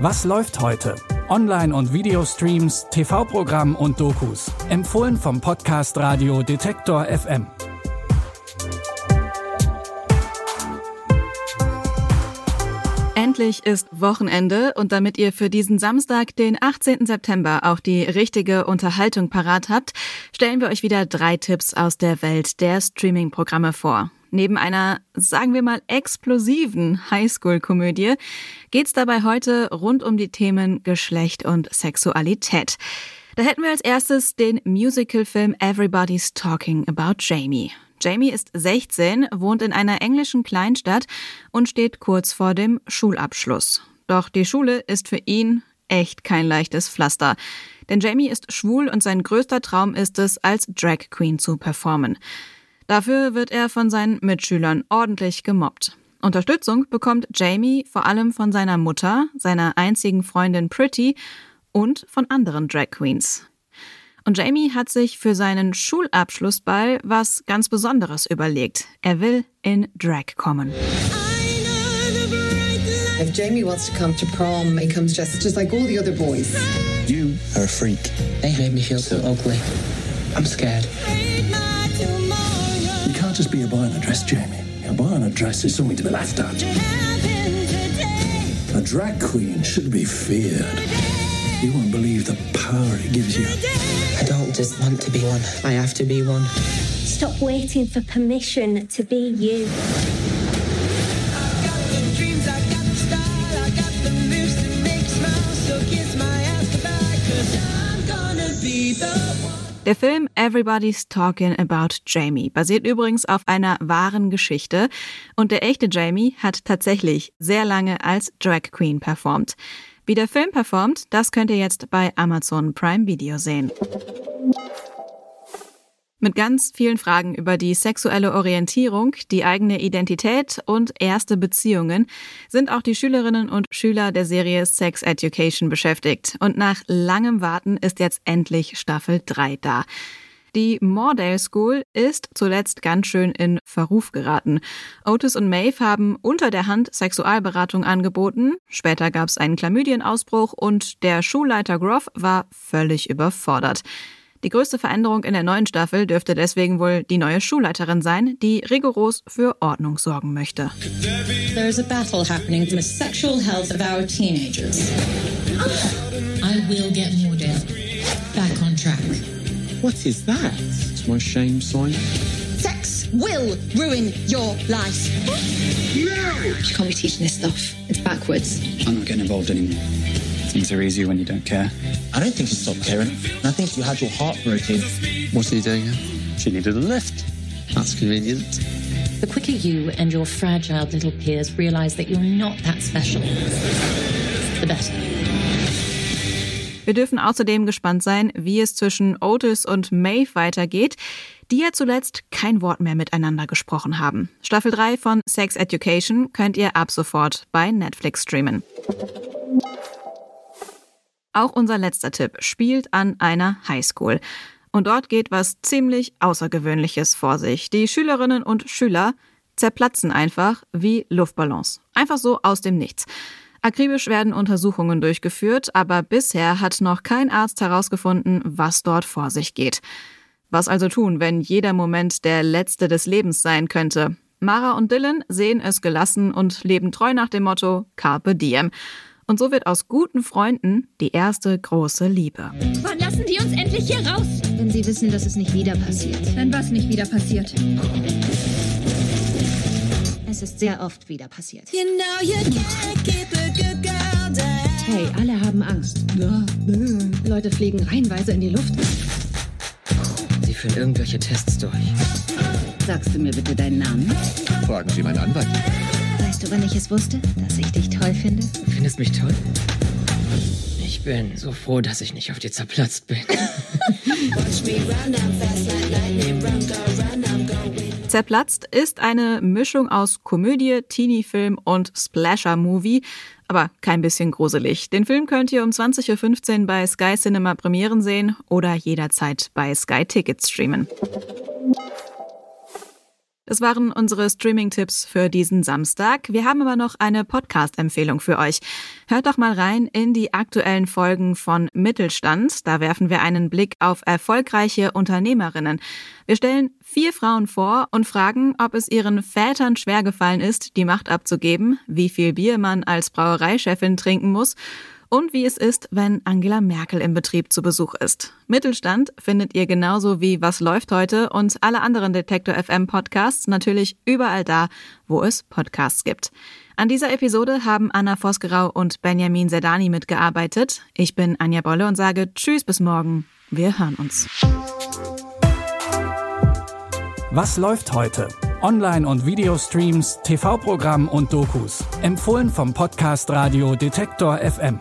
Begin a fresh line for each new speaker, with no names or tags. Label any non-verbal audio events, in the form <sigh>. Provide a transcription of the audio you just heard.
Was läuft heute? Online- und Videostreams, TV-Programm und Dokus. Empfohlen vom Podcast Radio Detektor FM.
Endlich ist Wochenende und damit ihr für diesen Samstag, den 18. September, auch die richtige Unterhaltung parat habt, stellen wir euch wieder drei Tipps aus der Welt der Streaming-Programme vor. Neben einer, sagen wir mal, explosiven Highschool-Komödie geht's dabei heute rund um die Themen Geschlecht und Sexualität. Da hätten wir als erstes den Musical-Film Everybody's Talking About Jamie. Jamie ist 16, wohnt in einer englischen Kleinstadt und steht kurz vor dem Schulabschluss. Doch die Schule ist für ihn echt kein leichtes Pflaster. Denn Jamie ist schwul und sein größter Traum ist es, als Drag Queen zu performen. Dafür wird er von seinen Mitschülern ordentlich gemobbt. Unterstützung bekommt Jamie vor allem von seiner Mutter, seiner einzigen Freundin Pretty und von anderen Drag Queens. Und Jamie hat sich für seinen Schulabschlussball was ganz Besonderes überlegt. Er will in Drag kommen.
If Jamie wants to come to prom, he comes dressed just like all the other boys.
You are a freak.
They made me feel so ugly. I'm scared.
You can't just be a boy in a dress, Jamie. A boy in a dress is something to be laughed at. A drag queen should be feared. You won't believe the power it gives you.
I don't just want to be one. I have to be one.
Stop waiting for permission to be you.
Der Film Everybody's Talking About Jamie basiert übrigens auf einer wahren Geschichte und der echte Jamie hat tatsächlich sehr lange als Drag Queen performt. Wie der Film performt, das könnt ihr jetzt bei Amazon Prime Video sehen. Mit ganz vielen Fragen über die sexuelle Orientierung, die eigene Identität und erste Beziehungen sind auch die Schülerinnen und Schüler der Serie Sex Education beschäftigt. Und nach langem Warten ist jetzt endlich Staffel 3 da. Die Mordale School ist zuletzt ganz schön in Verruf geraten. Otis und Maeve haben unter der Hand Sexualberatung angeboten. Später gab es einen Chlamydienausbruch und der Schulleiter Groff war völlig überfordert. Die größte Veränderung in der neuen Staffel dürfte deswegen wohl die neue Schulleiterin sein, die rigoros für Ordnung sorgen möchte.
There is a battle happening for the sexual health of our teenagers. I will get Mordell back on track.
What is that? It's my shame sign.
Sex will ruin your life.
You can't be teaching this stuff. It's backwards.
I'm not getting involved anymore. Things are easier when you don't care.
I don't think you stopped caring. I think you had your heart broken.
What's he doing? She needed a lift. That's convenient.
The quicker you and your fragile little peers realize that you're not that special, the better.
Wir dürfen außerdem gespannt sein, wie es zwischen Otis und Maeve weitergeht, die ja zuletzt kein Wort mehr miteinander gesprochen haben. Staffel 3 von Sex Education könnt ihr ab sofort bei Netflix streamen. Auch unser letzter Tipp spielt an einer Highschool. Und dort geht was ziemlich Außergewöhnliches vor sich. Die Schülerinnen und Schüler zerplatzen einfach wie Luftballons. Einfach so aus dem Nichts. Akribisch werden Untersuchungen durchgeführt, aber bisher hat noch kein Arzt herausgefunden, was dort vor sich geht. Was also tun, wenn jeder Moment der letzte des Lebens sein könnte? Mara und Dylan sehen es gelassen und leben treu nach dem Motto Carpe Diem. Und so wird aus guten Freunden die erste große Liebe.
Wann lassen die uns endlich hier raus?
Wenn sie wissen, dass es nicht wieder passiert.
Wenn was nicht wieder passiert.
Es ist sehr oft wieder passiert.
You know you can't keep a good girl down.
Hey, alle haben Angst. Leute fliegen reihenweise in die Luft.
Sie führen irgendwelche Tests durch.
Sagst du mir bitte deinen Namen?
Fragen Sie meinen Anwalt.
Weißt du, wann ich es wusste, dass ich dich toll finde?
Du findest mich toll? Ich bin so froh, dass ich nicht auf dir zerplatzt bin. <laughs>
Zerplatzt ist eine Mischung aus Komödie, Teenie-Film und Splasher-Movie, aber kein bisschen gruselig. Den Film könnt ihr um 20.15 Uhr bei Sky Cinema Premieren sehen oder jederzeit bei Sky Tickets streamen. Das waren unsere Streaming-Tipps für diesen Samstag. Wir haben aber noch eine Podcast-Empfehlung für euch. Hört doch mal rein in die aktuellen Folgen von Mittelstand. Da werfen wir einen Blick auf erfolgreiche Unternehmerinnen. Wir stellen vier Frauen vor und fragen, ob es ihren Vätern schwergefallen ist, die Macht abzugeben, wie viel Bier man als Brauereichefin trinken muss und wie es ist, wenn Angela Merkel im Betrieb zu Besuch ist. Mittelstand findet ihr genauso wie Was läuft heute und alle anderen Detektor FM Podcasts natürlich überall da, wo es Podcasts gibt. An dieser Episode haben Anna Vosgerau und Benjamin Sedani mitgearbeitet. Ich bin Anja Bolle und sage Tschüss bis morgen. Wir hören uns.
Was läuft heute? Online- und Videostreams, TV-Programm und Dokus. Empfohlen vom Podcast Radio Detektor FM.